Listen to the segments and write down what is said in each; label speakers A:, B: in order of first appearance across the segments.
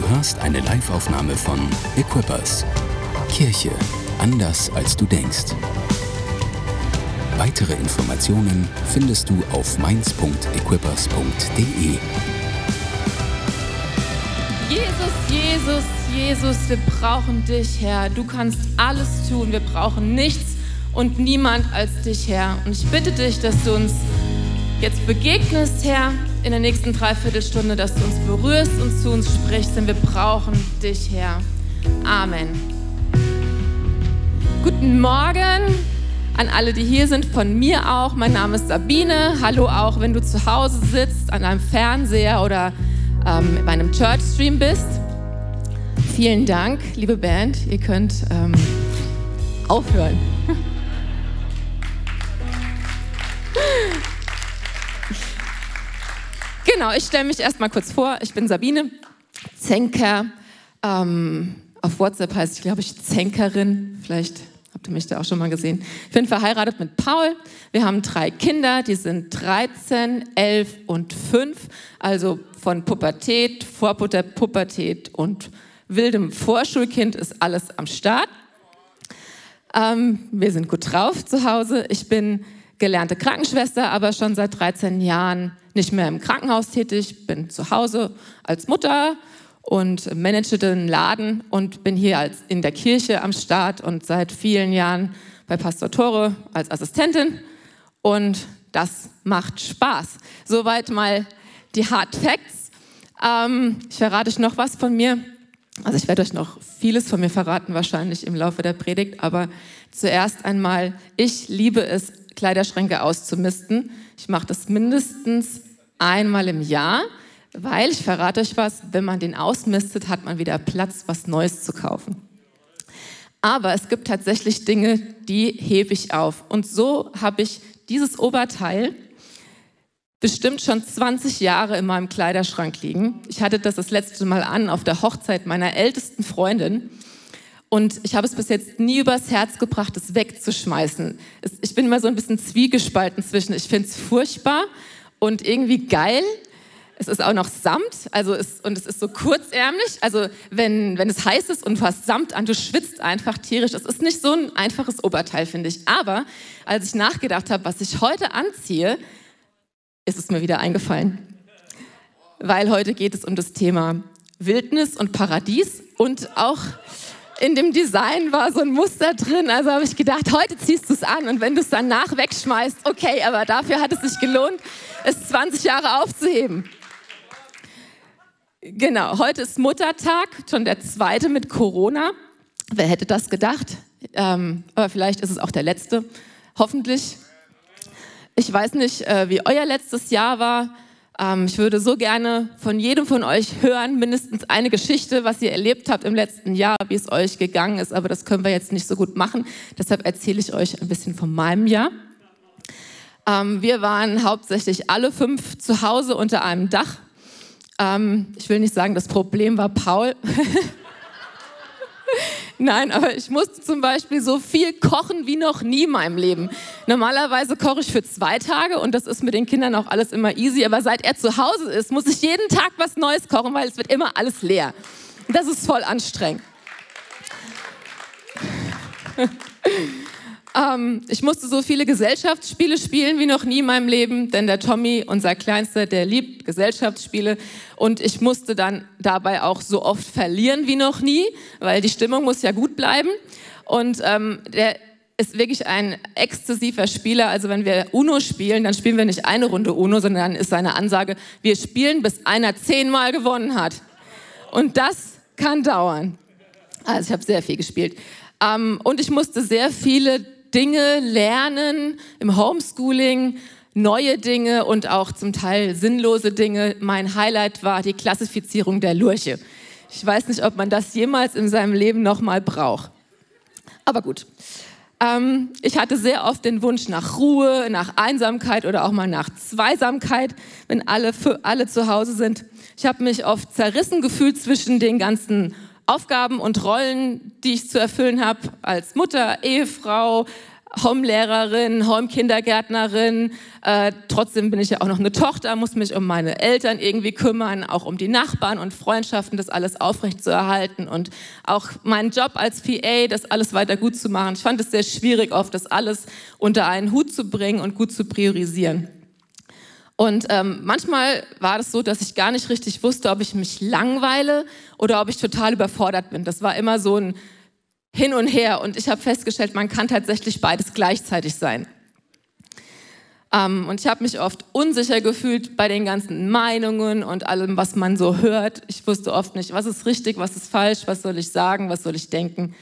A: Du hörst eine Live-Aufnahme von Equippers. Kirche anders als du denkst. Weitere Informationen findest du auf mainz.equippers.de.
B: Jesus, Jesus, Jesus, wir brauchen dich, Herr. Du kannst alles tun. Wir brauchen nichts und niemand als dich, Herr. Und ich bitte dich, dass du uns jetzt begegnest, Herr, in der nächsten Dreiviertelstunde, dass du uns berührst und zu uns sprichst, denn wir brauchen dich, Herr. Amen. Guten Morgen an alle, die hier sind, von mir auch. Mein Name ist Sabine. Hallo auch, wenn du zu Hause sitzt, an einem Fernseher oder ähm, bei einem Church-Stream bist. Vielen Dank, liebe Band. Ihr könnt ähm, aufhören. Genau, ich stelle mich erstmal kurz vor. Ich bin Sabine Zenker. Ähm, auf WhatsApp heißt ich, glaube ich, Zenkerin. Vielleicht habt ihr mich da auch schon mal gesehen. Ich bin verheiratet mit Paul. Wir haben drei Kinder, die sind 13, 11 und 5. Also von Pubertät, Vorpubertät und wildem Vorschulkind ist alles am Start. Ähm, wir sind gut drauf zu Hause. Ich bin gelernte Krankenschwester, aber schon seit 13 Jahren nicht mehr im Krankenhaus tätig, bin zu Hause als Mutter und manage den Laden und bin hier als in der Kirche am Start und seit vielen Jahren bei Pastor Tore als Assistentin und das macht Spaß. Soweit mal die Hard Facts. Ähm, ich verrate euch noch was von mir. Also ich werde euch noch vieles von mir verraten, wahrscheinlich im Laufe der Predigt, aber zuerst einmal, ich liebe es, Kleiderschränke auszumisten. Ich mache das mindestens einmal im Jahr, weil ich verrate euch was, wenn man den ausmistet, hat man wieder Platz, was Neues zu kaufen. Aber es gibt tatsächlich Dinge, die hebe ich auf. Und so habe ich dieses Oberteil bestimmt schon 20 Jahre in meinem Kleiderschrank liegen. Ich hatte das das letzte Mal an auf der Hochzeit meiner ältesten Freundin. Und ich habe es bis jetzt nie übers Herz gebracht, es wegzuschmeißen. Ich bin immer so ein bisschen zwiegespalten zwischen, ich finde es furchtbar und irgendwie geil. Es ist auch noch Samt, also es, und es ist so kurzärmlich. Also wenn, wenn es heiß ist und hast Samt an, du schwitzt einfach tierisch. Es ist nicht so ein einfaches Oberteil, finde ich. Aber als ich nachgedacht habe, was ich heute anziehe, ist es mir wieder eingefallen. Weil heute geht es um das Thema Wildnis und Paradies und auch in dem Design war so ein Muster drin. Also habe ich gedacht, heute ziehst du es an und wenn du es danach wegschmeißt, okay, aber dafür hat es sich gelohnt, es 20 Jahre aufzuheben. Genau, heute ist Muttertag, schon der zweite mit Corona. Wer hätte das gedacht? Ähm, aber vielleicht ist es auch der letzte, hoffentlich. Ich weiß nicht, äh, wie euer letztes Jahr war. Ähm, ich würde so gerne von jedem von euch hören, mindestens eine Geschichte, was ihr erlebt habt im letzten Jahr, wie es euch gegangen ist. Aber das können wir jetzt nicht so gut machen. Deshalb erzähle ich euch ein bisschen von meinem Jahr. Ähm, wir waren hauptsächlich alle fünf zu Hause unter einem Dach. Ähm, ich will nicht sagen, das Problem war Paul. Nein, aber ich musste zum Beispiel so viel kochen wie noch nie in meinem Leben. Normalerweise koche ich für zwei Tage und das ist mit den Kindern auch alles immer easy. Aber seit er zu Hause ist, muss ich jeden Tag was Neues kochen, weil es wird immer alles leer. Das ist voll anstrengend. Ähm, ich musste so viele Gesellschaftsspiele spielen wie noch nie in meinem Leben, denn der Tommy, unser Kleinster, der liebt Gesellschaftsspiele. Und ich musste dann dabei auch so oft verlieren wie noch nie, weil die Stimmung muss ja gut bleiben. Und ähm, der ist wirklich ein exzessiver Spieler. Also wenn wir Uno spielen, dann spielen wir nicht eine Runde Uno, sondern dann ist seine Ansage, wir spielen, bis einer zehnmal gewonnen hat. Und das kann dauern. Also ich habe sehr viel gespielt. Ähm, und ich musste sehr viele Dinge lernen im Homeschooling, neue Dinge und auch zum Teil sinnlose Dinge. Mein Highlight war die Klassifizierung der Lurche. Ich weiß nicht, ob man das jemals in seinem Leben nochmal braucht. Aber gut. Ähm, ich hatte sehr oft den Wunsch nach Ruhe, nach Einsamkeit oder auch mal nach Zweisamkeit, wenn alle, für alle zu Hause sind. Ich habe mich oft zerrissen gefühlt zwischen den ganzen Aufgaben und Rollen, die ich zu erfüllen habe als Mutter, Ehefrau, Home-Lehrerin, Home-Kindergärtnerin. Äh, trotzdem bin ich ja auch noch eine Tochter, muss mich um meine Eltern irgendwie kümmern, auch um die Nachbarn und Freundschaften, das alles aufrecht zu erhalten und auch meinen Job als PA, das alles weiter gut zu machen. Ich fand es sehr schwierig, oft das alles unter einen Hut zu bringen und gut zu priorisieren. Und ähm, manchmal war das so, dass ich gar nicht richtig wusste, ob ich mich langweile oder ob ich total überfordert bin. Das war immer so ein hin und her. Und ich habe festgestellt, man kann tatsächlich beides gleichzeitig sein. Ähm, und ich habe mich oft unsicher gefühlt bei den ganzen Meinungen und allem, was man so hört. Ich wusste oft nicht, was ist richtig, was ist falsch, was soll ich sagen, was soll ich denken.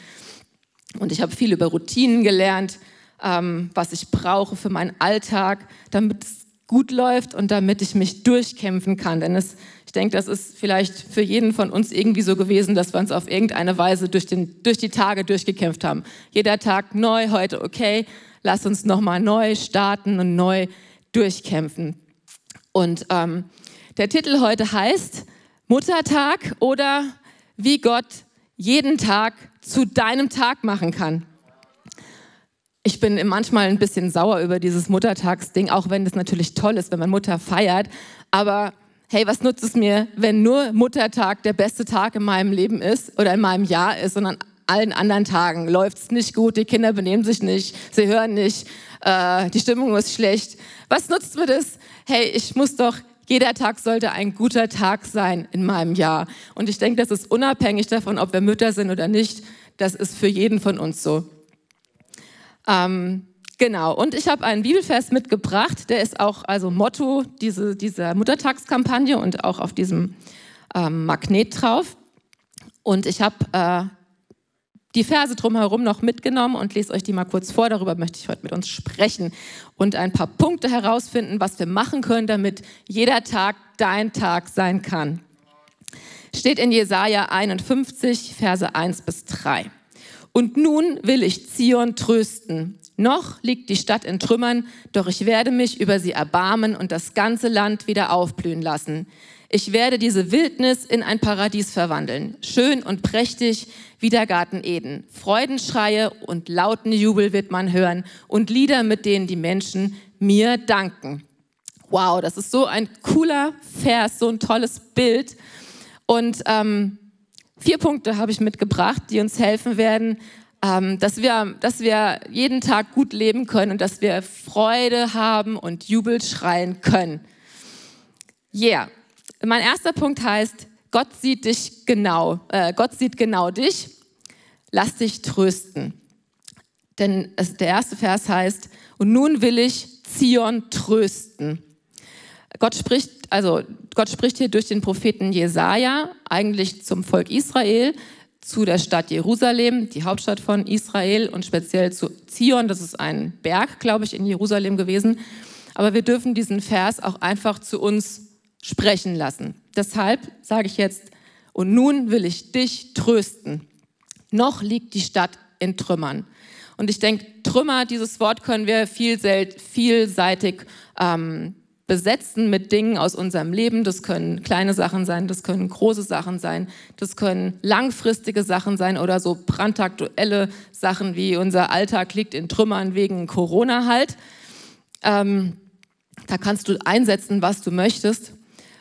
B: Und ich habe viel über Routinen gelernt, ähm, was ich brauche für meinen Alltag, damit es gut läuft und damit ich mich durchkämpfen kann. Denn es ich denke, das ist vielleicht für jeden von uns irgendwie so gewesen, dass wir uns auf irgendeine Weise durch, den, durch die Tage durchgekämpft haben. Jeder Tag neu, heute okay, lass uns nochmal neu starten und neu durchkämpfen. Und ähm, der Titel heute heißt Muttertag oder wie Gott jeden Tag zu deinem Tag machen kann. Ich bin manchmal ein bisschen sauer über dieses Muttertagsding, auch wenn es natürlich toll ist, wenn man Mutter feiert. Aber hey, was nutzt es mir, wenn nur Muttertag der beste Tag in meinem Leben ist oder in meinem Jahr ist, sondern allen anderen Tagen läuft es nicht gut, die Kinder benehmen sich nicht, sie hören nicht, äh, die Stimmung ist schlecht. Was nutzt mir das? Hey, ich muss doch, jeder Tag sollte ein guter Tag sein in meinem Jahr. Und ich denke, das ist unabhängig davon, ob wir Mütter sind oder nicht. Das ist für jeden von uns so. Ähm, Genau, und ich habe einen Bibelvers mitgebracht, der ist auch also Motto diese, dieser Muttertagskampagne und auch auf diesem ähm, Magnet drauf. Und ich habe äh, die Verse drumherum noch mitgenommen und lese euch die mal kurz vor. Darüber möchte ich heute mit uns sprechen und ein paar Punkte herausfinden, was wir machen können, damit jeder Tag dein Tag sein kann. Steht in Jesaja 51, Verse 1 bis 3. Und nun will ich Zion trösten. Noch liegt die Stadt in Trümmern, doch ich werde mich über sie erbarmen und das ganze Land wieder aufblühen lassen. Ich werde diese Wildnis in ein Paradies verwandeln, schön und prächtig wie der Garten Eden. Freudenschreie und lauten Jubel wird man hören und Lieder, mit denen die Menschen mir danken. Wow, das ist so ein cooler Vers, so ein tolles Bild. Und ähm, Vier Punkte habe ich mitgebracht, die uns helfen werden, ähm, dass, wir, dass wir jeden Tag gut leben können und dass wir Freude haben und Jubel schreien können. Yeah. Mein erster Punkt heißt, Gott sieht dich genau. Äh, Gott sieht genau dich. Lass dich trösten. Denn es, der erste Vers heißt, und nun will ich Zion trösten. Gott spricht, also Gott spricht hier durch den Propheten Jesaja eigentlich zum Volk Israel, zu der Stadt Jerusalem, die Hauptstadt von Israel und speziell zu Zion. Das ist ein Berg, glaube ich, in Jerusalem gewesen. Aber wir dürfen diesen Vers auch einfach zu uns sprechen lassen. Deshalb sage ich jetzt, und nun will ich dich trösten. Noch liegt die Stadt in Trümmern. Und ich denke, Trümmer, dieses Wort können wir vielseitig ähm, besetzen mit Dingen aus unserem Leben. Das können kleine Sachen sein, das können große Sachen sein, das können langfristige Sachen sein oder so brandaktuelle Sachen wie unser Alltag liegt in Trümmern wegen Corona halt. Ähm, da kannst du einsetzen, was du möchtest.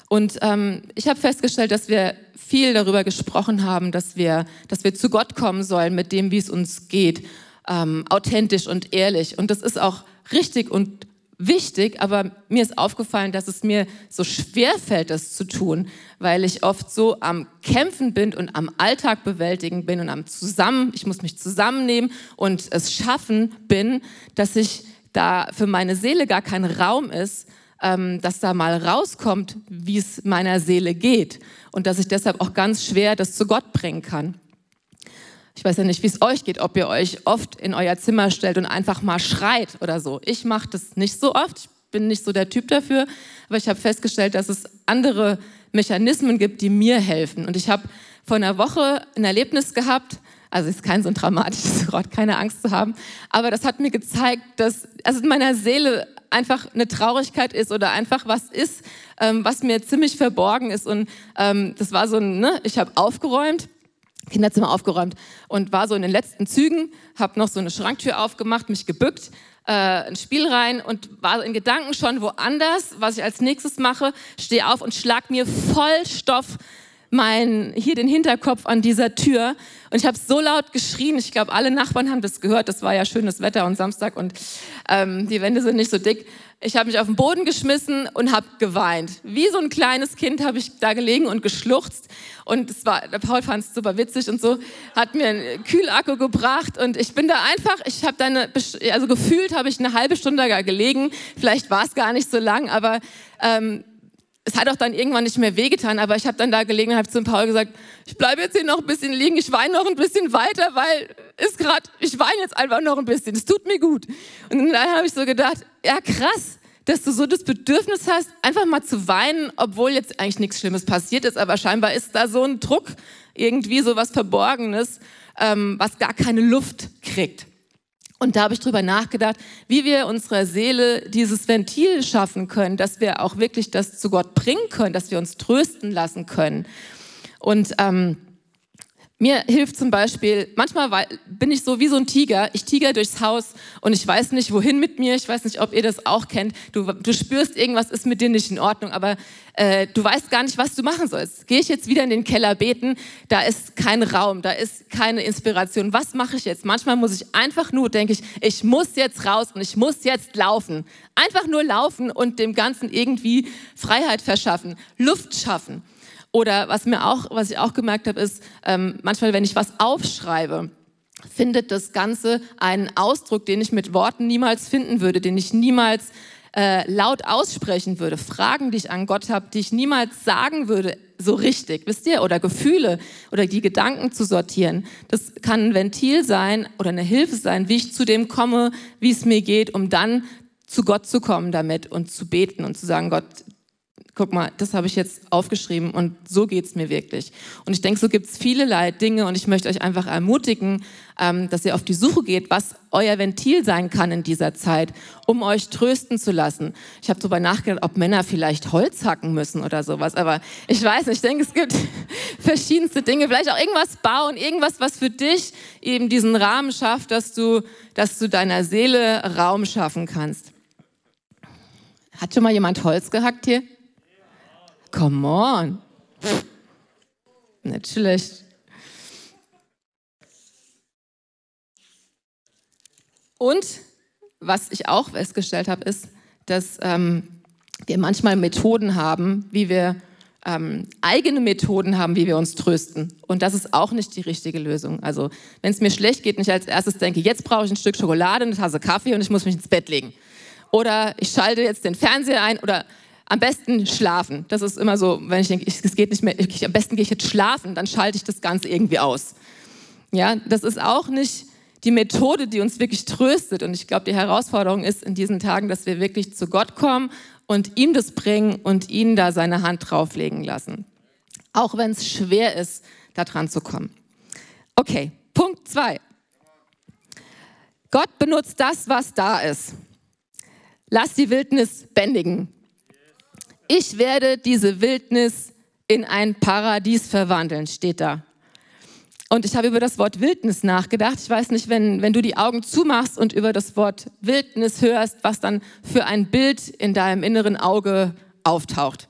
B: Und ähm, ich habe festgestellt, dass wir viel darüber gesprochen haben, dass wir, dass wir zu Gott kommen sollen mit dem, wie es uns geht, ähm, authentisch und ehrlich. Und das ist auch richtig und wichtig, aber mir ist aufgefallen, dass es mir so schwer fällt, das zu tun, weil ich oft so am Kämpfen bin und am Alltag bewältigen bin und am Zusammen, ich muss mich zusammennehmen und es schaffen bin, dass ich da für meine Seele gar kein Raum ist, ähm, dass da mal rauskommt, wie es meiner Seele geht und dass ich deshalb auch ganz schwer das zu Gott bringen kann. Ich weiß ja nicht, wie es euch geht, ob ihr euch oft in euer Zimmer stellt und einfach mal schreit oder so. Ich mache das nicht so oft. Ich bin nicht so der Typ dafür. Aber ich habe festgestellt, dass es andere Mechanismen gibt, die mir helfen. Und ich habe vor einer Woche ein Erlebnis gehabt, also ist kein so ein dramatisches Wort, keine Angst zu haben, aber das hat mir gezeigt, dass also in meiner Seele einfach eine Traurigkeit ist oder einfach was ist, ähm, was mir ziemlich verborgen ist. Und ähm, das war so ein, ne, ich habe aufgeräumt Kinderzimmer aufgeräumt und war so in den letzten Zügen, habe noch so eine Schranktür aufgemacht, mich gebückt, äh, ein Spiel rein und war in Gedanken schon woanders, was ich als nächstes mache, stehe auf und schlag mir voll Stoff mein, hier den Hinterkopf an dieser Tür und ich habe so laut geschrien, ich glaube, alle Nachbarn haben das gehört, das war ja schönes Wetter und Samstag und ähm, die Wände sind nicht so dick. Ich habe mich auf den Boden geschmissen und habe geweint. Wie so ein kleines Kind habe ich da gelegen und geschluchzt. Und es war, der Paul fand es super witzig und so, hat mir einen Kühlakku gebracht und ich bin da einfach, ich habe da also gefühlt habe ich eine halbe Stunde da gelegen. Vielleicht war es gar nicht so lang, aber ähm, es hat auch dann irgendwann nicht mehr wehgetan, aber ich habe dann da gelegen und habe zu Paul gesagt, ich bleibe jetzt hier noch ein bisschen liegen, ich weine noch ein bisschen weiter, weil es gerade, ich weine jetzt einfach noch ein bisschen, es tut mir gut. Und dann habe ich so gedacht, ja krass, dass du so das Bedürfnis hast, einfach mal zu weinen, obwohl jetzt eigentlich nichts Schlimmes passiert ist, aber scheinbar ist da so ein Druck, irgendwie so was Verborgenes, ähm, was gar keine Luft kriegt. Und da habe ich drüber nachgedacht, wie wir unserer Seele dieses Ventil schaffen können, dass wir auch wirklich das zu Gott bringen können, dass wir uns trösten lassen können. Und ähm, mir hilft zum Beispiel, manchmal bin ich so wie so ein Tiger, ich tiger durchs Haus und ich weiß nicht, wohin mit mir, ich weiß nicht, ob ihr das auch kennt. Du, du spürst, irgendwas ist mit dir nicht in Ordnung, aber äh, du weißt gar nicht, was du machen sollst. Gehe ich jetzt wieder in den Keller beten, da ist kein Raum, da ist keine Inspiration. Was mache ich jetzt? Manchmal muss ich einfach nur, denke ich, ich muss jetzt raus und ich muss jetzt laufen. Einfach nur laufen und dem Ganzen irgendwie Freiheit verschaffen, Luft schaffen. Oder was mir auch, was ich auch gemerkt habe, ist, ähm, manchmal, wenn ich was aufschreibe, findet das Ganze einen Ausdruck, den ich mit Worten niemals finden würde, den ich niemals äh, laut aussprechen würde. Fragen, die ich an Gott habe, die ich niemals sagen würde, so richtig, wisst ihr? Oder Gefühle oder die Gedanken zu sortieren. Das kann ein Ventil sein oder eine Hilfe sein, wie ich zu dem komme, wie es mir geht, um dann zu Gott zu kommen damit und zu beten und zu sagen, Gott, guck mal, das habe ich jetzt aufgeschrieben und so geht es mir wirklich. Und ich denke, so gibt es viele Dinge und ich möchte euch einfach ermutigen, ähm, dass ihr auf die Suche geht, was euer Ventil sein kann in dieser Zeit, um euch trösten zu lassen. Ich habe darüber nachgedacht, ob Männer vielleicht Holz hacken müssen oder sowas, aber ich weiß nicht, ich denke, es gibt verschiedenste Dinge, vielleicht auch irgendwas bauen, irgendwas, was für dich eben diesen Rahmen schafft, dass du, dass du deiner Seele Raum schaffen kannst. Hat schon mal jemand Holz gehackt hier? Come on. Nicht schlecht. Und was ich auch festgestellt habe, ist, dass ähm, wir manchmal Methoden haben, wie wir ähm, eigene Methoden haben, wie wir uns trösten. Und das ist auch nicht die richtige Lösung. Also wenn es mir schlecht geht, nicht als erstes denke, jetzt brauche ich ein Stück Schokolade, eine Tasse Kaffee und ich muss mich ins Bett legen. Oder ich schalte jetzt den Fernseher ein oder am besten schlafen. Das ist immer so, wenn ich denke, es geht nicht mehr, ich, am besten gehe ich jetzt schlafen, dann schalte ich das Ganze irgendwie aus. Ja, das ist auch nicht die Methode, die uns wirklich tröstet. Und ich glaube, die Herausforderung ist in diesen Tagen, dass wir wirklich zu Gott kommen und ihm das bringen und ihn da seine Hand drauflegen lassen. Auch wenn es schwer ist, da dran zu kommen. Okay, Punkt zwei. Gott benutzt das, was da ist. Lass die Wildnis bändigen ich werde diese Wildnis in ein Paradies verwandeln, steht da. Und ich habe über das Wort Wildnis nachgedacht. Ich weiß nicht, wenn, wenn du die Augen zumachst und über das Wort Wildnis hörst, was dann für ein Bild in deinem inneren Auge auftaucht.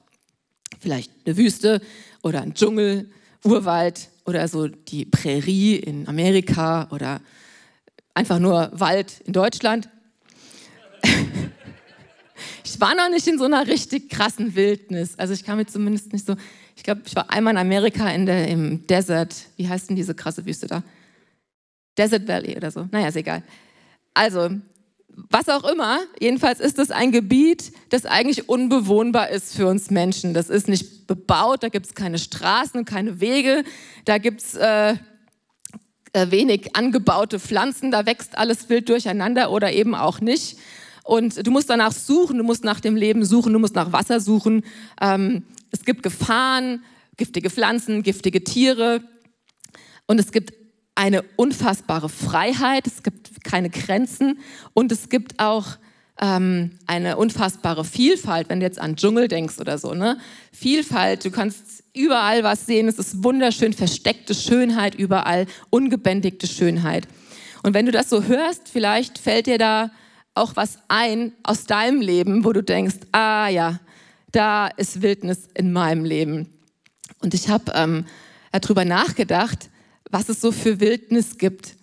B: Vielleicht eine Wüste oder ein Dschungel, Urwald oder so die Prärie in Amerika oder einfach nur Wald in Deutschland. Ich war noch nicht in so einer richtig krassen Wildnis. Also ich kam mir zumindest nicht so, ich glaube, ich war einmal in Amerika in der, im Desert, wie heißt denn diese krasse Wüste da? Desert Valley oder so. Naja, ist egal. Also, was auch immer, jedenfalls ist es ein Gebiet, das eigentlich unbewohnbar ist für uns Menschen. Das ist nicht bebaut, da gibt es keine Straßen, keine Wege, da gibt es äh, äh, wenig angebaute Pflanzen, da wächst alles wild durcheinander oder eben auch nicht. Und du musst danach suchen, du musst nach dem Leben suchen, du musst nach Wasser suchen. Ähm, es gibt Gefahren, giftige Pflanzen, giftige Tiere. Und es gibt eine unfassbare Freiheit, es gibt keine Grenzen und es gibt auch ähm, eine unfassbare Vielfalt, wenn du jetzt an Dschungel denkst oder so. Ne? Vielfalt, du kannst überall was sehen, es ist wunderschön, versteckte Schönheit überall, ungebändigte Schönheit. Und wenn du das so hörst, vielleicht fällt dir da auch was ein aus deinem Leben, wo du denkst, ah ja, da ist Wildnis in meinem Leben. Und ich habe ähm, darüber nachgedacht, was es so für Wildnis gibt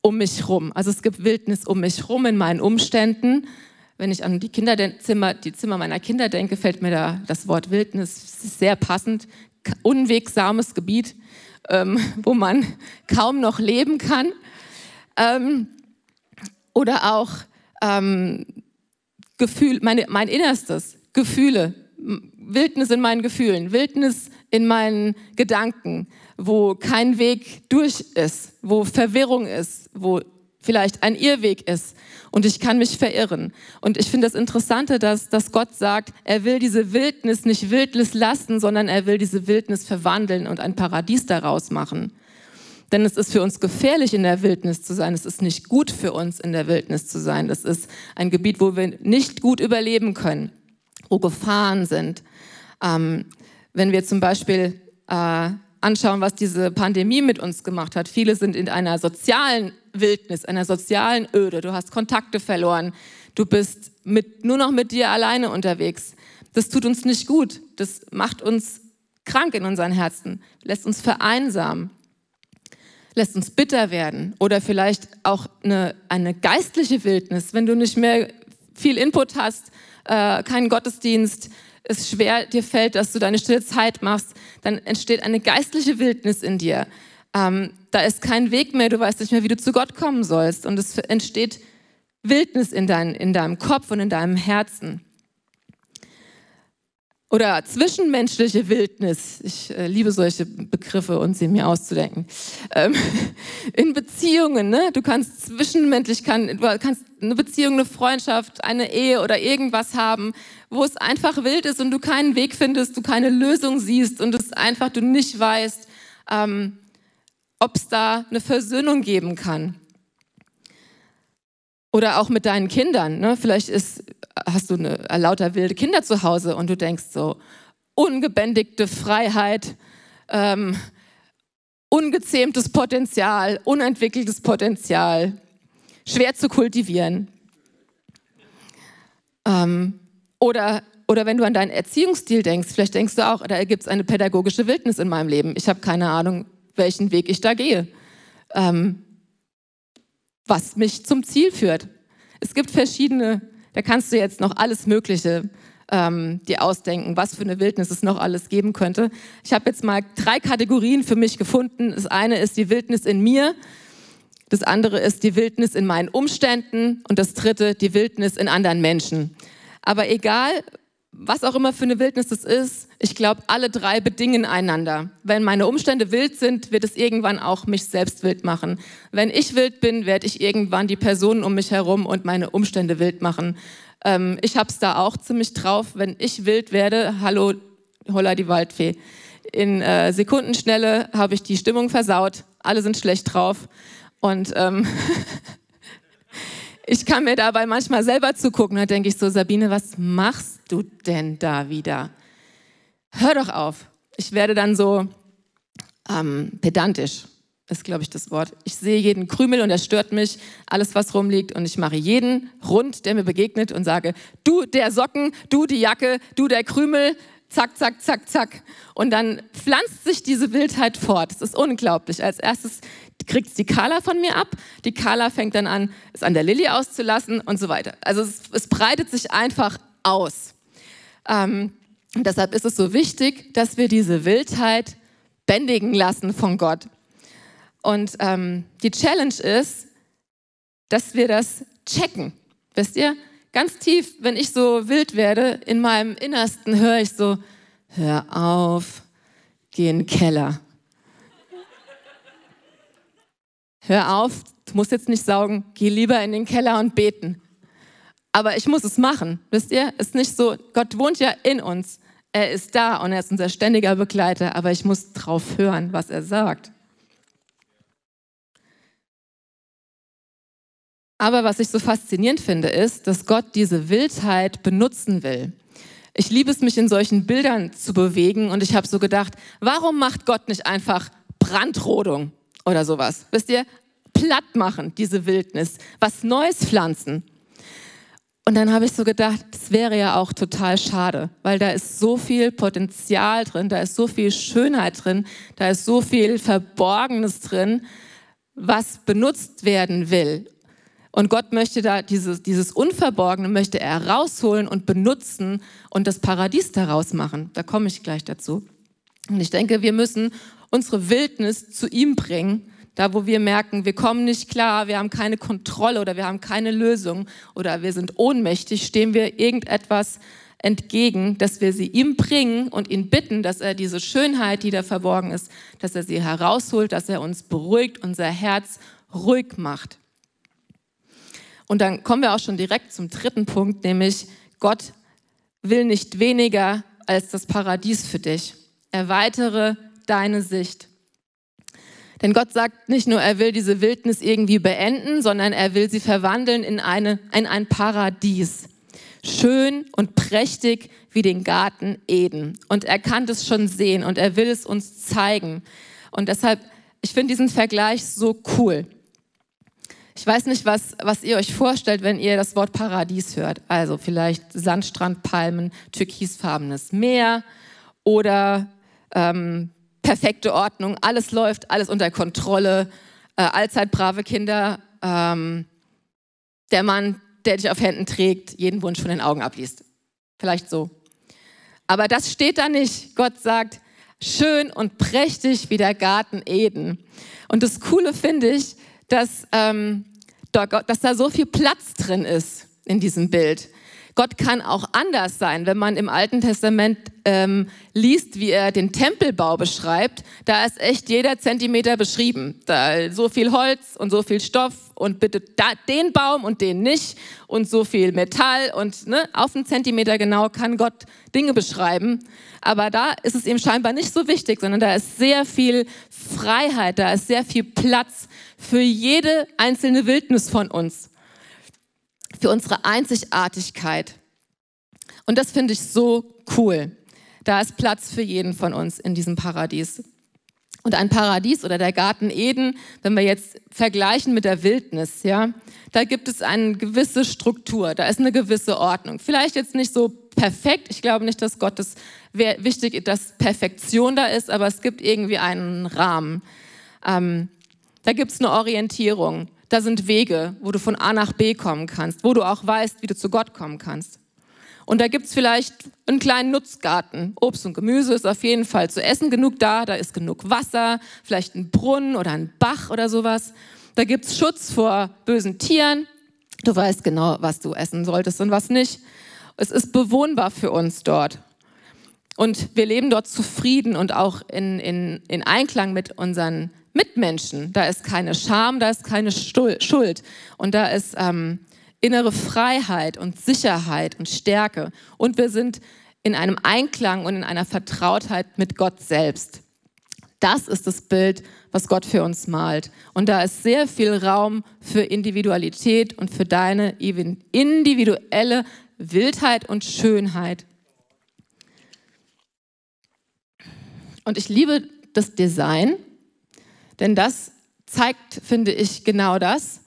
B: um mich rum. Also es gibt Wildnis um mich rum in meinen Umständen. Wenn ich an die Kinderzimmer, die Zimmer meiner Kinder denke, fällt mir da das Wort Wildnis sehr passend. Unwegsames Gebiet, ähm, wo man kaum noch leben kann. Ähm, oder auch ähm, Gefühl, meine, mein Innerstes, Gefühle, Wildnis in meinen Gefühlen, Wildnis in meinen Gedanken, wo kein Weg durch ist, wo Verwirrung ist, wo vielleicht ein Irrweg ist und ich kann mich verirren. Und ich finde das Interessante, dass, dass Gott sagt, er will diese Wildnis nicht Wildnis lassen, sondern er will diese Wildnis verwandeln und ein Paradies daraus machen. Denn es ist für uns gefährlich, in der Wildnis zu sein. Es ist nicht gut für uns, in der Wildnis zu sein. Das ist ein Gebiet, wo wir nicht gut überleben können, wo Gefahren sind. Ähm, wenn wir zum Beispiel äh, anschauen, was diese Pandemie mit uns gemacht hat. Viele sind in einer sozialen Wildnis, einer sozialen Öde. Du hast Kontakte verloren. Du bist mit, nur noch mit dir alleine unterwegs. Das tut uns nicht gut. Das macht uns krank in unseren Herzen, lässt uns vereinsamen, lässt uns bitter werden oder vielleicht auch eine, eine geistliche Wildnis, wenn du nicht mehr viel Input hast, äh, keinen Gottesdienst, es schwer dir fällt, dass du deine stille Zeit machst, dann entsteht eine geistliche Wildnis in dir. Ähm, da ist kein Weg mehr, du weißt nicht mehr, wie du zu Gott kommen sollst. Und es entsteht Wildnis in, dein, in deinem Kopf und in deinem Herzen. Oder zwischenmenschliche Wildnis. Ich äh, liebe solche Begriffe und sie mir auszudenken. Ähm, in Beziehungen, ne? du kannst zwischenmenschlich, kann, du kannst eine Beziehung, eine Freundschaft, eine Ehe oder irgendwas haben, wo es einfach wild ist und du keinen Weg findest, du keine Lösung siehst und es einfach du nicht weißt, ähm, ob es da eine Versöhnung geben kann. Oder auch mit deinen Kindern. Ne? Vielleicht ist hast du eine, äh, lauter wilde Kinder zu Hause und du denkst so, ungebändigte Freiheit, ähm, ungezähmtes Potenzial, unentwickeltes Potenzial, schwer zu kultivieren. Ähm, oder, oder wenn du an deinen Erziehungsstil denkst, vielleicht denkst du auch, da gibt es eine pädagogische Wildnis in meinem Leben. Ich habe keine Ahnung, welchen Weg ich da gehe, ähm, was mich zum Ziel führt. Es gibt verschiedene da kannst du jetzt noch alles Mögliche ähm, dir ausdenken, was für eine Wildnis es noch alles geben könnte. Ich habe jetzt mal drei Kategorien für mich gefunden. Das eine ist die Wildnis in mir, das andere ist die Wildnis in meinen Umständen und das dritte die Wildnis in anderen Menschen. Aber egal, was auch immer für eine Wildnis das ist, ich glaube, alle drei bedingen einander. Wenn meine Umstände wild sind, wird es irgendwann auch mich selbst wild machen. Wenn ich wild bin, werde ich irgendwann die Personen um mich herum und meine Umstände wild machen. Ähm, ich habe es da auch ziemlich drauf. Wenn ich wild werde, hallo, holla die Waldfee. In äh, Sekundenschnelle habe ich die Stimmung versaut. Alle sind schlecht drauf. Und ähm, ich kann mir dabei manchmal selber zugucken. Da denke ich so, Sabine, was machst du denn da wieder? Hör doch auf. Ich werde dann so ähm, pedantisch, ist, glaube ich, das Wort. Ich sehe jeden Krümel und er stört mich, alles, was rumliegt. Und ich mache jeden rund, der mir begegnet und sage, du der Socken, du die Jacke, du der Krümel, zack, zack, zack, zack. Und dann pflanzt sich diese Wildheit fort. Es ist unglaublich. Als erstes kriegt die Carla von mir ab. Die Carla fängt dann an, es an der Lilly auszulassen und so weiter. Also es, es breitet sich einfach aus. Ähm, und deshalb ist es so wichtig, dass wir diese Wildheit bändigen lassen von Gott. Und ähm, die Challenge ist, dass wir das checken. Wisst ihr, ganz tief, wenn ich so wild werde, in meinem Innersten höre ich so, hör auf, geh in den Keller. Hör auf, du musst jetzt nicht saugen, geh lieber in den Keller und beten. Aber ich muss es machen, wisst ihr? Ist nicht so, Gott wohnt ja in uns. Er ist da und er ist unser ständiger Begleiter, aber ich muss drauf hören, was er sagt. Aber was ich so faszinierend finde, ist, dass Gott diese Wildheit benutzen will. Ich liebe es, mich in solchen Bildern zu bewegen und ich habe so gedacht, warum macht Gott nicht einfach Brandrodung oder sowas? Wisst ihr, platt machen, diese Wildnis, was Neues pflanzen. Und dann habe ich so gedacht, das wäre ja auch total schade, weil da ist so viel Potenzial drin, da ist so viel Schönheit drin, da ist so viel Verborgenes drin, was benutzt werden will. Und Gott möchte da dieses, dieses Unverborgene, möchte er rausholen und benutzen und das Paradies daraus machen. Da komme ich gleich dazu. Und ich denke, wir müssen unsere Wildnis zu ihm bringen da, wo wir merken, wir kommen nicht klar, wir haben keine Kontrolle oder wir haben keine Lösung oder wir sind ohnmächtig, stehen wir irgendetwas entgegen, dass wir sie ihm bringen und ihn bitten, dass er diese Schönheit, die da verborgen ist, dass er sie herausholt, dass er uns beruhigt, unser Herz ruhig macht. Und dann kommen wir auch schon direkt zum dritten Punkt, nämlich Gott will nicht weniger als das Paradies für dich. Erweitere deine Sicht. Denn Gott sagt nicht nur, er will diese Wildnis irgendwie beenden, sondern er will sie verwandeln in, eine, in ein Paradies. Schön und prächtig wie den Garten Eden. Und er kann das schon sehen und er will es uns zeigen. Und deshalb, ich finde diesen Vergleich so cool. Ich weiß nicht, was, was ihr euch vorstellt, wenn ihr das Wort Paradies hört. Also vielleicht Sandstrandpalmen, türkisfarbenes Meer oder ähm, perfekte Ordnung, alles läuft, alles unter Kontrolle, äh, allzeit brave Kinder, ähm, der Mann, der dich auf Händen trägt, jeden Wunsch von den Augen abliest. Vielleicht so. Aber das steht da nicht. Gott sagt, schön und prächtig wie der Garten Eden. Und das Coole finde ich, dass, ähm, dass da so viel Platz drin ist in diesem Bild. Gott kann auch anders sein. Wenn man im Alten Testament ähm, liest, wie er den Tempelbau beschreibt, da ist echt jeder Zentimeter beschrieben. Da so viel Holz und so viel Stoff und bitte da, den Baum und den nicht und so viel Metall und ne, auf einen Zentimeter genau kann Gott Dinge beschreiben. Aber da ist es ihm scheinbar nicht so wichtig, sondern da ist sehr viel Freiheit, da ist sehr viel Platz für jede einzelne Wildnis von uns für unsere Einzigartigkeit. Und das finde ich so cool. Da ist Platz für jeden von uns in diesem Paradies. Und ein Paradies oder der Garten Eden, wenn wir jetzt vergleichen mit der Wildnis, ja, da gibt es eine gewisse Struktur, da ist eine gewisse Ordnung. Vielleicht jetzt nicht so perfekt. Ich glaube nicht, dass Gott es wichtig ist, dass Perfektion da ist, aber es gibt irgendwie einen Rahmen. Ähm, da gibt es eine Orientierung. Da sind Wege, wo du von A nach B kommen kannst, wo du auch weißt, wie du zu Gott kommen kannst. Und da gibt es vielleicht einen kleinen Nutzgarten. Obst und Gemüse ist auf jeden Fall zu essen genug da, da ist genug Wasser, vielleicht ein Brunnen oder ein Bach oder sowas. Da gibt es Schutz vor bösen Tieren. Du weißt genau, was du essen solltest und was nicht. Es ist bewohnbar für uns dort. Und wir leben dort zufrieden und auch in, in, in Einklang mit unseren Mitmenschen. Da ist keine Scham, da ist keine Schuld und da ist ähm, innere Freiheit und Sicherheit und Stärke. Und wir sind in einem Einklang und in einer Vertrautheit mit Gott selbst. Das ist das Bild, was Gott für uns malt. Und da ist sehr viel Raum für Individualität und für deine individuelle Wildheit und Schönheit. Und ich liebe das Design denn das zeigt, finde ich, genau das.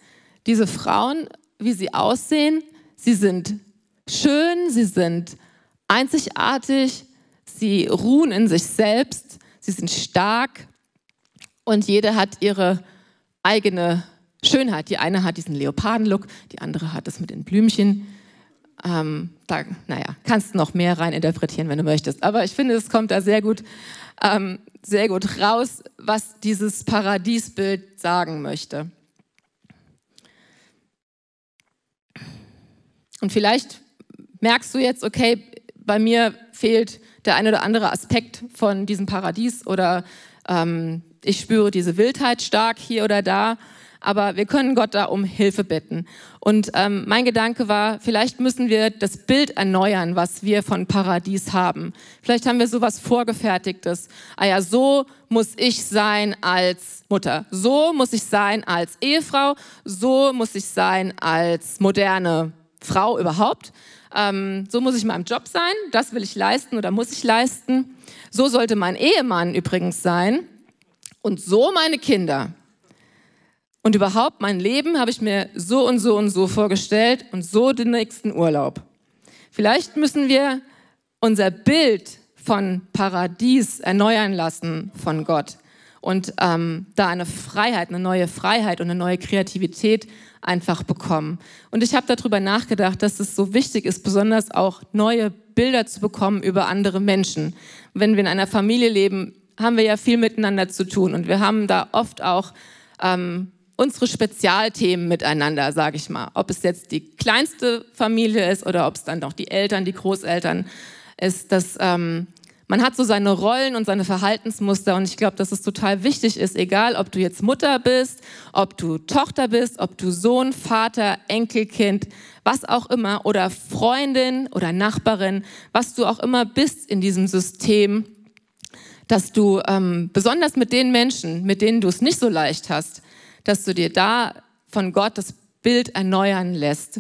B: Diese Frauen, wie sie aussehen, sie sind schön, sie sind einzigartig, sie ruhen in sich selbst, sie sind stark und jede hat ihre eigene Schönheit. Die eine hat diesen Leopardenlook, die andere hat es mit den Blümchen. Ähm, da, naja, kannst noch mehr rein interpretieren, wenn du möchtest. Aber ich finde, es kommt da sehr gut ähm, sehr gut raus, was dieses Paradiesbild sagen möchte. Und vielleicht merkst du jetzt, okay, bei mir fehlt der ein oder andere Aspekt von diesem Paradies oder ähm, ich spüre diese Wildheit stark hier oder da. Aber wir können Gott da um Hilfe bitten. Und ähm, mein Gedanke war, vielleicht müssen wir das Bild erneuern, was wir von Paradies haben. Vielleicht haben wir sowas vorgefertigtes. Ah ja, so muss ich sein als Mutter. So muss ich sein als Ehefrau. So muss ich sein als moderne Frau überhaupt. Ähm, so muss ich in meinem Job sein. Das will ich leisten oder muss ich leisten. So sollte mein Ehemann übrigens sein. Und so meine Kinder. Und überhaupt mein Leben habe ich mir so und so und so vorgestellt und so den nächsten Urlaub. Vielleicht müssen wir unser Bild von Paradies erneuern lassen von Gott und ähm, da eine Freiheit, eine neue Freiheit und eine neue Kreativität einfach bekommen. Und ich habe darüber nachgedacht, dass es so wichtig ist, besonders auch neue Bilder zu bekommen über andere Menschen. Wenn wir in einer Familie leben, haben wir ja viel miteinander zu tun und wir haben da oft auch ähm, unsere Spezialthemen miteinander, sage ich mal. Ob es jetzt die kleinste Familie ist oder ob es dann doch die Eltern, die Großeltern ist. Dass, ähm, man hat so seine Rollen und seine Verhaltensmuster und ich glaube, dass es total wichtig ist, egal ob du jetzt Mutter bist, ob du Tochter bist, ob du Sohn, Vater, Enkelkind, was auch immer oder Freundin oder Nachbarin, was du auch immer bist in diesem System, dass du ähm, besonders mit den Menschen, mit denen du es nicht so leicht hast, dass du dir da von Gott das Bild erneuern lässt,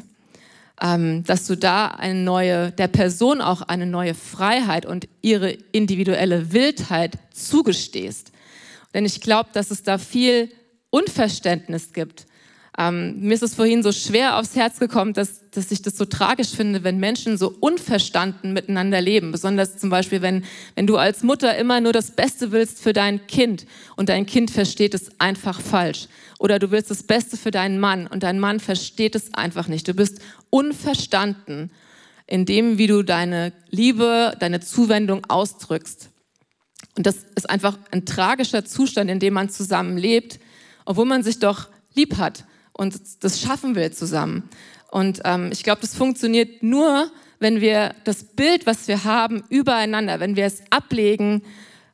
B: ähm, dass du da eine neue, der Person auch eine neue Freiheit und ihre individuelle Wildheit zugestehst. Denn ich glaube, dass es da viel Unverständnis gibt ähm, mir ist es vorhin so schwer aufs Herz gekommen, dass, dass ich das so tragisch finde, wenn Menschen so unverstanden miteinander leben. Besonders zum Beispiel, wenn, wenn du als Mutter immer nur das Beste willst für dein Kind und dein Kind versteht es einfach falsch. Oder du willst das Beste für deinen Mann und dein Mann versteht es einfach nicht. Du bist unverstanden in dem, wie du deine Liebe, deine Zuwendung ausdrückst. Und das ist einfach ein tragischer Zustand, in dem man zusammenlebt, obwohl man sich doch lieb hat und das schaffen wir zusammen. Und ähm, ich glaube, das funktioniert nur, wenn wir das Bild, was wir haben, übereinander, wenn wir es ablegen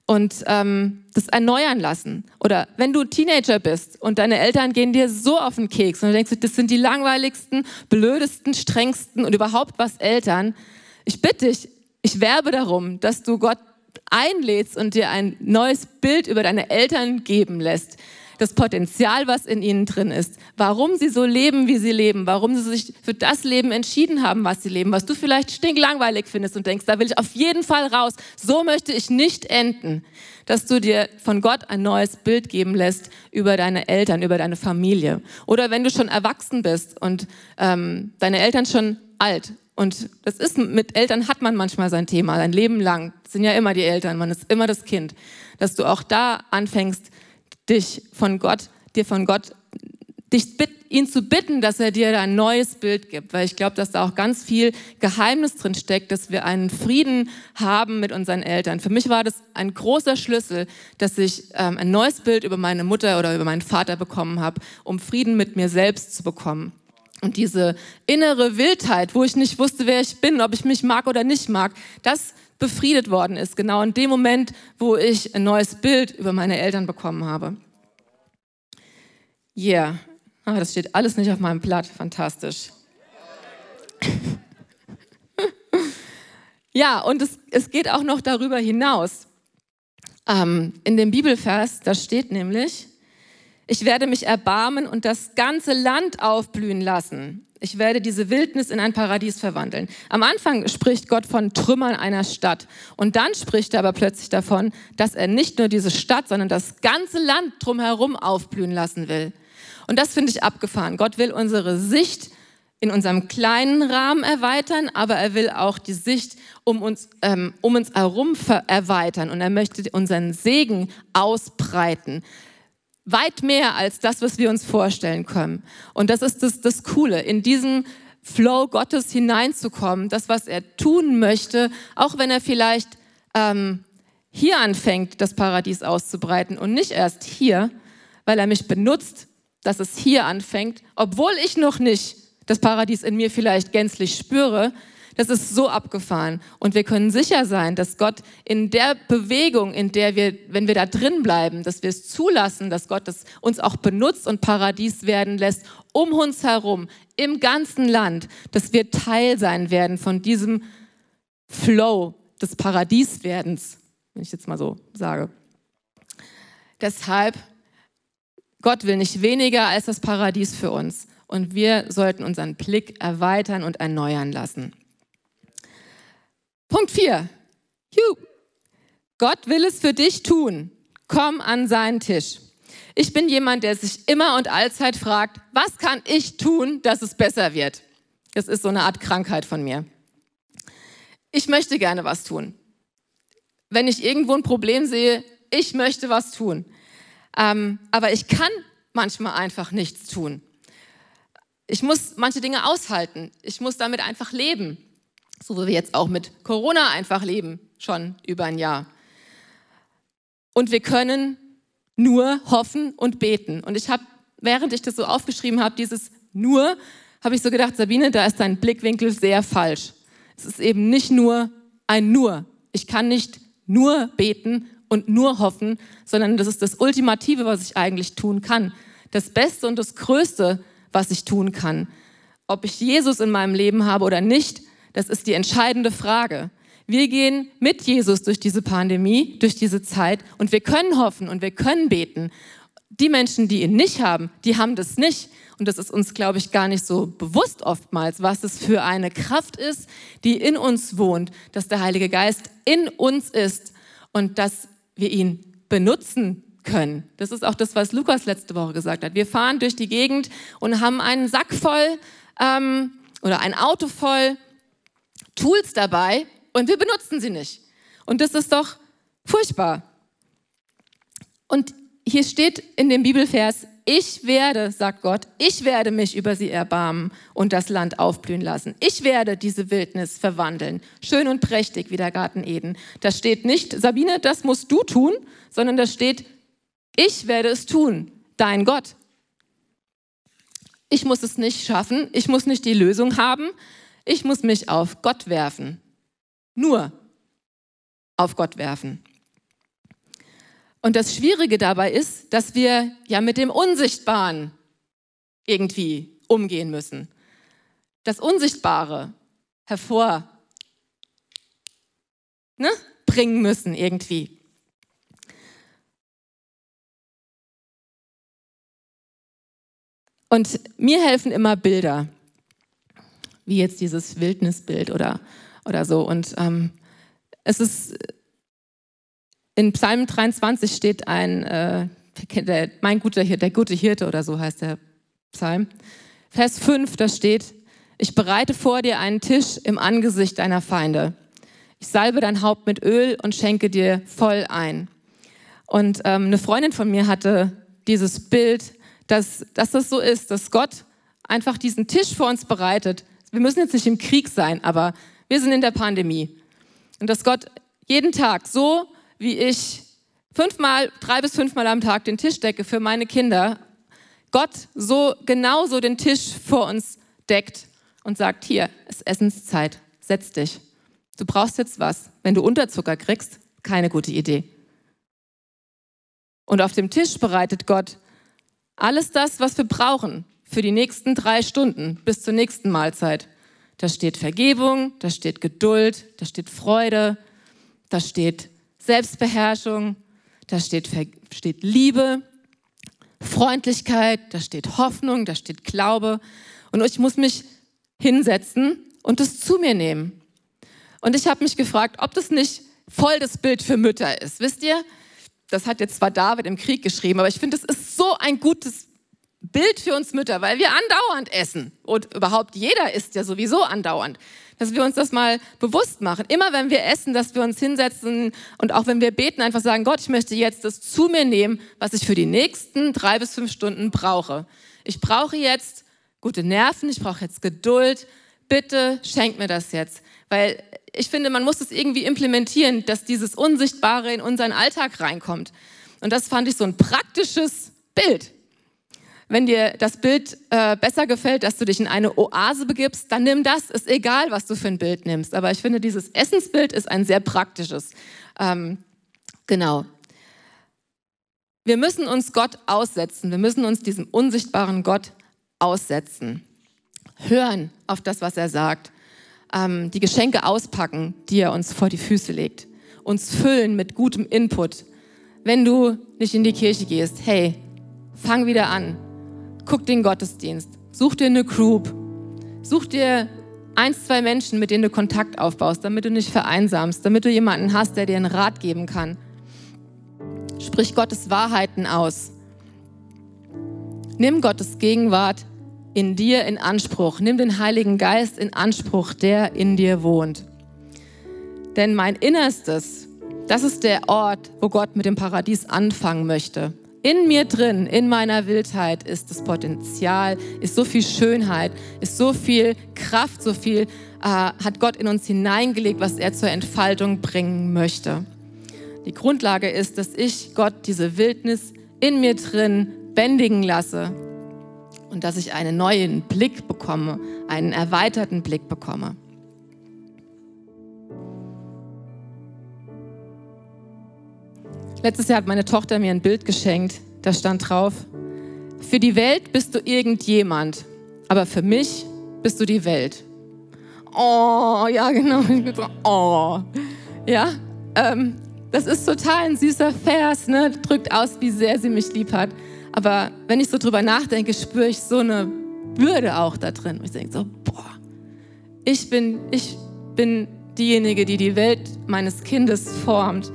B: und ähm, das erneuern lassen. Oder wenn du Teenager bist und deine Eltern gehen dir so auf den Keks und du denkst, das sind die langweiligsten, blödesten, strengsten und überhaupt was Eltern. Ich bitte dich, ich werbe darum, dass du Gott einlädst und dir ein neues Bild über deine Eltern geben lässt das Potenzial, was in ihnen drin ist, warum sie so leben, wie sie leben, warum sie sich für das Leben entschieden haben, was sie leben, was du vielleicht stinklangweilig findest und denkst, da will ich auf jeden Fall raus, so möchte ich nicht enden, dass du dir von Gott ein neues Bild geben lässt über deine Eltern, über deine Familie. Oder wenn du schon erwachsen bist und ähm, deine Eltern schon alt und das ist, mit Eltern hat man manchmal sein Thema, sein Leben lang. Das sind ja immer die Eltern, man ist immer das Kind. Dass du auch da anfängst, dich von Gott, dir von Gott, dich bitt, ihn zu bitten, dass er dir ein neues Bild gibt, weil ich glaube, dass da auch ganz viel Geheimnis drin steckt, dass wir einen Frieden haben mit unseren Eltern. Für mich war das ein großer Schlüssel, dass ich ähm, ein neues Bild über meine Mutter oder über meinen Vater bekommen habe, um Frieden mit mir selbst zu bekommen. Und diese innere Wildheit, wo ich nicht wusste, wer ich bin, ob ich mich mag oder nicht mag, das befriedet worden ist, genau in dem Moment, wo ich ein neues Bild über meine Eltern bekommen habe. Yeah, ah, das steht alles nicht auf meinem Blatt, fantastisch. ja, und es, es geht auch noch darüber hinaus. Ähm, in dem Bibelvers, da steht nämlich, ich werde mich erbarmen und das ganze Land aufblühen lassen. Ich werde diese Wildnis in ein Paradies verwandeln. Am Anfang spricht Gott von Trümmern einer Stadt. Und dann spricht er aber plötzlich davon, dass er nicht nur diese Stadt, sondern das ganze Land drumherum aufblühen lassen will. Und das finde ich abgefahren. Gott will unsere Sicht in unserem kleinen Rahmen erweitern, aber er will auch die Sicht um uns, ähm, um uns herum erweitern. Und er möchte unseren Segen ausbreiten weit mehr als das, was wir uns vorstellen können. Und das ist das, das Coole, in diesen Flow Gottes hineinzukommen, das, was er tun möchte, auch wenn er vielleicht ähm, hier anfängt, das Paradies auszubreiten und nicht erst hier, weil er mich benutzt, dass es hier anfängt, obwohl ich noch nicht das Paradies in mir vielleicht gänzlich spüre, Das ist so abgefahren. Und wir können sicher sein, dass Gott in der Bewegung, in der wir, wenn wir da drin bleiben, dass wir es zulassen, dass Gott das uns auch benutzt und Paradies werden lässt, um uns herum, im ganzen Land, dass wir Teil sein werden von diesem Flow des Paradieswerdens, wenn ich jetzt mal so sage. Deshalb, Gott will nicht weniger als das Paradies für uns. Und wir sollten unseren Blick erweitern und erneuern lassen. Punkt 4. Gott will es für dich tun. Komm an seinen Tisch. Ich bin jemand, der sich immer und allzeit fragt, was kann ich tun, dass es besser wird? Das ist so eine Art Krankheit von mir. Ich möchte gerne was tun. Wenn ich irgendwo ein Problem sehe, ich möchte was tun. Ähm, aber ich kann manchmal einfach nichts tun. Ich muss manche Dinge aushalten. Ich muss damit einfach leben. So wie wir jetzt auch mit Corona einfach leben, schon über ein Jahr. Und wir können nur hoffen und beten. Und ich habe, während ich das so aufgeschrieben habe, dieses nur, habe ich so gedacht, Sabine, da ist dein Blickwinkel sehr falsch. Es ist eben nicht nur ein nur. Ich kann nicht nur beten und nur hoffen, sondern das ist das Ultimative, was ich eigentlich tun kann. Das Beste und das Größte, was ich tun kann. Ob ich Jesus in meinem Leben habe oder nicht, das ist die entscheidende Frage. Wir gehen mit Jesus durch diese Pandemie, durch diese Zeit und wir können hoffen und wir können beten. Die Menschen, die ihn nicht haben, die haben das nicht. Und das ist uns, glaube ich, gar nicht so bewusst oftmals, was es für eine Kraft ist, die in uns wohnt, dass der Heilige Geist in uns ist und dass wir ihn benutzen können. Das ist auch das, was Lukas letzte Woche gesagt hat. Wir fahren durch die Gegend und haben einen Sack voll ähm, oder ein Auto voll Tools dabei, und wir benutzen sie nicht. Und das ist doch furchtbar. Und hier steht in dem Bibelvers, ich werde, sagt Gott, ich werde mich über sie erbarmen und das Land aufblühen lassen. Ich werde diese Wildnis verwandeln, schön und prächtig wie der Garten Eden. Da steht nicht, Sabine, das musst du tun, sondern da steht, ich werde es tun, dein Gott. Ich muss es nicht schaffen, ich muss nicht die Lösung haben, ich muss mich auf Gott werfen nur auf Gott werfen. Und das Schwierige dabei ist, dass wir ja mit dem Unsichtbaren irgendwie umgehen müssen. Das Unsichtbare hervorbringen ne, müssen irgendwie. Und mir helfen immer Bilder, wie jetzt dieses Wildnisbild oder oder so. Und ähm, es ist, in Psalm 23 steht ein, äh, der, mein guter Hirte, der gute Hirte oder so heißt der Psalm. Vers 5, da steht, ich bereite vor dir einen Tisch im Angesicht deiner Feinde. Ich salbe dein Haupt mit Öl und schenke dir voll ein. Und ähm, eine Freundin von mir hatte dieses Bild, dass, dass das so ist, dass Gott einfach diesen Tisch vor uns bereitet. Wir müssen jetzt nicht im Krieg sein, aber wir sind in der Pandemie. Und dass Gott jeden Tag, so wie ich fünfmal, drei bis fünfmal am Tag den Tisch decke für meine Kinder, Gott so genauso den Tisch vor uns deckt und sagt, hier ist Essenszeit, setz dich. Du brauchst jetzt was. Wenn du Unterzucker kriegst, keine gute Idee. Und auf dem Tisch bereitet Gott alles das, was wir brauchen für die nächsten drei Stunden bis zur nächsten Mahlzeit. Da steht Vergebung, da steht Geduld, da steht Freude, da steht Selbstbeherrschung, da steht, steht Liebe, Freundlichkeit, da steht Hoffnung, da steht Glaube. Und ich muss mich hinsetzen und es zu mir nehmen. Und ich habe mich gefragt, ob das nicht voll das Bild für Mütter ist. Wisst ihr, das hat jetzt zwar David im Krieg geschrieben, aber ich finde, es ist so ein gutes Bild für uns Mütter, weil wir andauernd essen. Und überhaupt jeder isst ja sowieso andauernd. Dass wir uns das mal bewusst machen. Immer wenn wir essen, dass wir uns hinsetzen und auch wenn wir beten, einfach sagen, Gott, ich möchte jetzt das zu mir nehmen, was ich für die nächsten drei bis fünf Stunden brauche. Ich brauche jetzt gute Nerven, ich brauche jetzt Geduld. Bitte schenk mir das jetzt. Weil ich finde, man muss es irgendwie implementieren, dass dieses Unsichtbare in unseren Alltag reinkommt. Und das fand ich so ein praktisches Bild wenn dir das Bild äh, besser gefällt, dass du dich in eine Oase begibst, dann nimm das. Ist egal, was du für ein Bild nimmst. Aber ich finde, dieses Essensbild ist ein sehr praktisches. Ähm, genau. Wir müssen uns Gott aussetzen. Wir müssen uns diesem unsichtbaren Gott aussetzen. Hören auf das, was er sagt. Ähm, die Geschenke auspacken, die er uns vor die Füße legt. Uns füllen mit gutem Input. Wenn du nicht in die Kirche gehst, hey, fang wieder an guck den Gottesdienst, such dir eine Group, such dir eins, zwei Menschen, mit denen du Kontakt aufbaust, damit du nicht vereinsamst, damit du jemanden hast, der dir einen Rat geben kann. Sprich Gottes Wahrheiten aus. Nimm Gottes Gegenwart in dir in Anspruch. Nimm den Heiligen Geist in Anspruch, der in dir wohnt. Denn mein Innerstes, das ist der Ort, wo Gott mit dem Paradies anfangen möchte. In mir drin, in meiner Wildheit ist das Potenzial, ist so viel Schönheit, ist so viel Kraft, so viel äh, hat Gott in uns hineingelegt, was er zur Entfaltung bringen möchte. Die Grundlage ist, dass ich Gott diese Wildnis in mir drin bändigen lasse und dass ich einen neuen Blick bekomme, einen erweiterten Blick bekomme. Letztes Jahr hat meine Tochter mir ein Bild geschenkt. Da stand drauf, für die Welt bist du irgendjemand, aber für mich bist du die Welt. Oh, ja, genau. Oh, ja. Ähm, das ist total ein süßer Vers, ne? drückt aus, wie sehr sie mich lieb hat. Aber wenn ich so drüber nachdenke, spüre ich so eine Würde auch da drin. Ich denke so, boah, ich bin, ich bin diejenige, die die Welt meines Kindes formt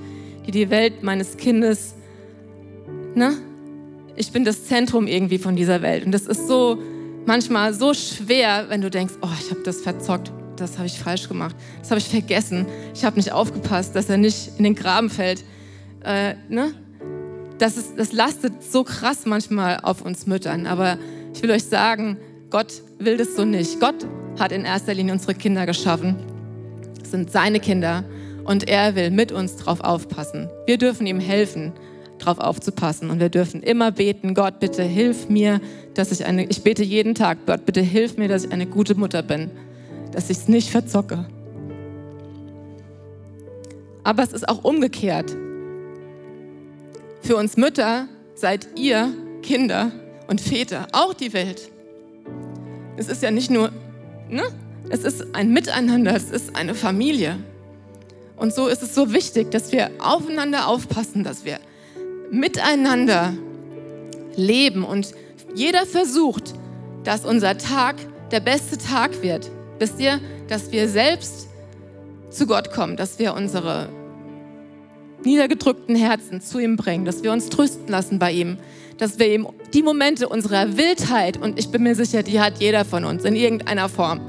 B: die die Welt meines Kindes, ne? Ich bin das Zentrum irgendwie von dieser Welt. Und das ist so manchmal so schwer, wenn du denkst, oh, ich habe das verzockt, das habe ich falsch gemacht, das habe ich vergessen, ich habe nicht aufgepasst, dass er nicht in den Graben fällt. Äh, ne? das, ist, das lastet so krass manchmal auf uns Müttern. Aber ich will euch sagen, Gott will das so nicht. Gott hat in erster Linie unsere Kinder geschaffen. Das sind seine Kinder und er will mit uns drauf aufpassen. Wir dürfen ihm helfen, drauf aufzupassen und wir dürfen immer beten, Gott, bitte hilf mir, dass ich eine, ich bete jeden Tag, Gott, bitte hilf mir, dass ich eine gute Mutter bin, dass ich es nicht verzocke. Aber es ist auch umgekehrt. Für uns Mütter seid ihr Kinder und Väter, auch die Welt. Es ist ja nicht nur, ne? Es ist ein Miteinander, es ist eine Familie. Und so ist es so wichtig, dass wir aufeinander aufpassen, dass wir miteinander leben und jeder versucht, dass unser Tag der beste Tag wird. Wisst ihr, dass wir selbst zu Gott kommen, dass wir unsere niedergedrückten Herzen zu ihm bringen, dass wir uns trösten lassen bei ihm, dass wir ihm die Momente unserer Wildheit, und ich bin mir sicher, die hat jeder von uns in irgendeiner Form,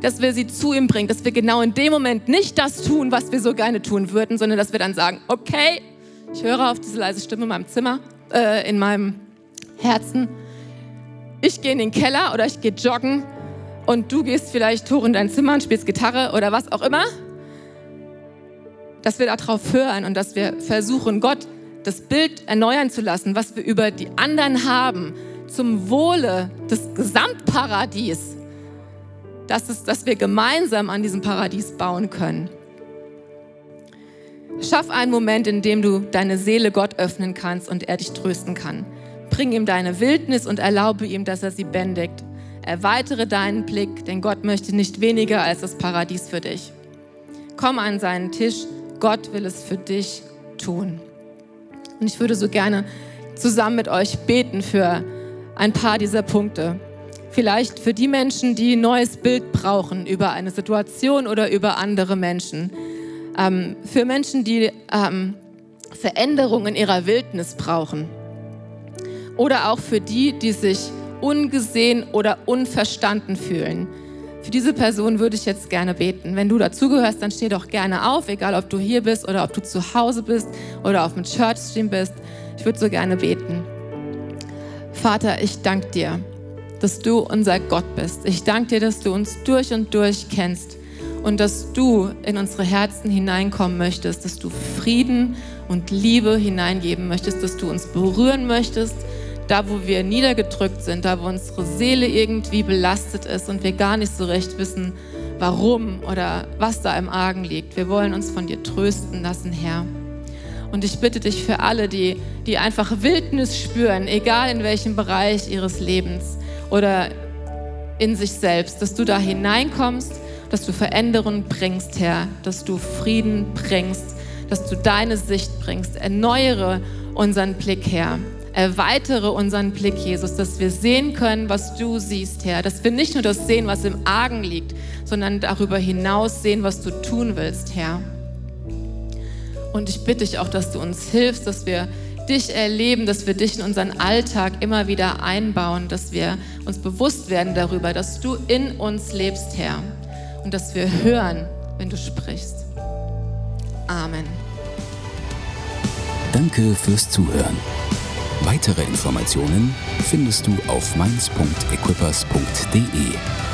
B: dass wir sie zu ihm bringen, dass wir genau in dem Moment nicht das tun, was wir so gerne tun würden, sondern dass wir dann sagen, okay, ich höre auf diese leise Stimme in meinem Zimmer, äh, in meinem Herzen. Ich gehe in den Keller oder ich gehe joggen und du gehst vielleicht hoch in dein Zimmer und spielst Gitarre oder was auch immer. Dass wir darauf hören und dass wir versuchen, Gott das Bild erneuern zu lassen, was wir über die anderen haben, zum Wohle des Gesamtparadies dass, es, dass wir gemeinsam an diesem Paradies bauen können. Schaff einen Moment, in dem du deine Seele Gott öffnen kannst und er dich trösten kann. Bring ihm deine Wildnis und erlaube ihm, dass er sie bändigt. Erweitere deinen Blick, denn Gott möchte nicht weniger als das Paradies für dich. Komm an seinen Tisch, Gott will es für dich tun. Und ich würde so gerne zusammen mit euch beten für ein paar dieser Punkte. Vielleicht für die Menschen, die ein neues Bild brauchen über eine Situation oder über andere Menschen. Ähm, für Menschen, die ähm, Veränderungen in ihrer Wildnis brauchen. Oder auch für die, die sich ungesehen oder unverstanden fühlen. Für diese Person würde ich jetzt gerne beten. Wenn du dazugehörst, dann steh doch gerne auf, egal ob du hier bist oder ob du zu Hause bist oder auf dem Churchstream bist. Ich würde so gerne beten. Vater, ich danke dir dass du unser Gott bist. Ich danke dir, dass du uns durch und durch kennst und dass du in unsere Herzen hineinkommen möchtest, dass du Frieden und Liebe hineingeben möchtest, dass du uns berühren möchtest, da wo wir niedergedrückt sind, da wo unsere Seele irgendwie belastet ist und wir gar nicht so recht wissen, warum oder was da im Argen liegt. Wir wollen uns von dir trösten lassen, Herr. Und ich bitte dich für alle, die, die einfach Wildnis spüren, egal in welchem Bereich ihres Lebens oder in sich selbst, dass du da hineinkommst, dass du Veränderungen bringst, Herr, dass du Frieden bringst, dass du deine Sicht bringst. Erneuere unseren Blick, Herr. Erweitere unseren Blick, Jesus, dass wir sehen können, was du siehst, Herr. Dass wir nicht nur das sehen, was im Argen liegt, sondern darüber hinaus sehen, was du tun willst, Herr. Und ich bitte dich auch, dass du uns hilfst, dass wir dich erleben, dass wir dich in unseren Alltag immer wieder einbauen, dass wir uns bewusst werden darüber, dass du in uns lebst, Herr. Und dass wir hören, wenn du sprichst. Amen.
A: Danke fürs Zuhören. Weitere Informationen findest du auf mainz.equippers.de.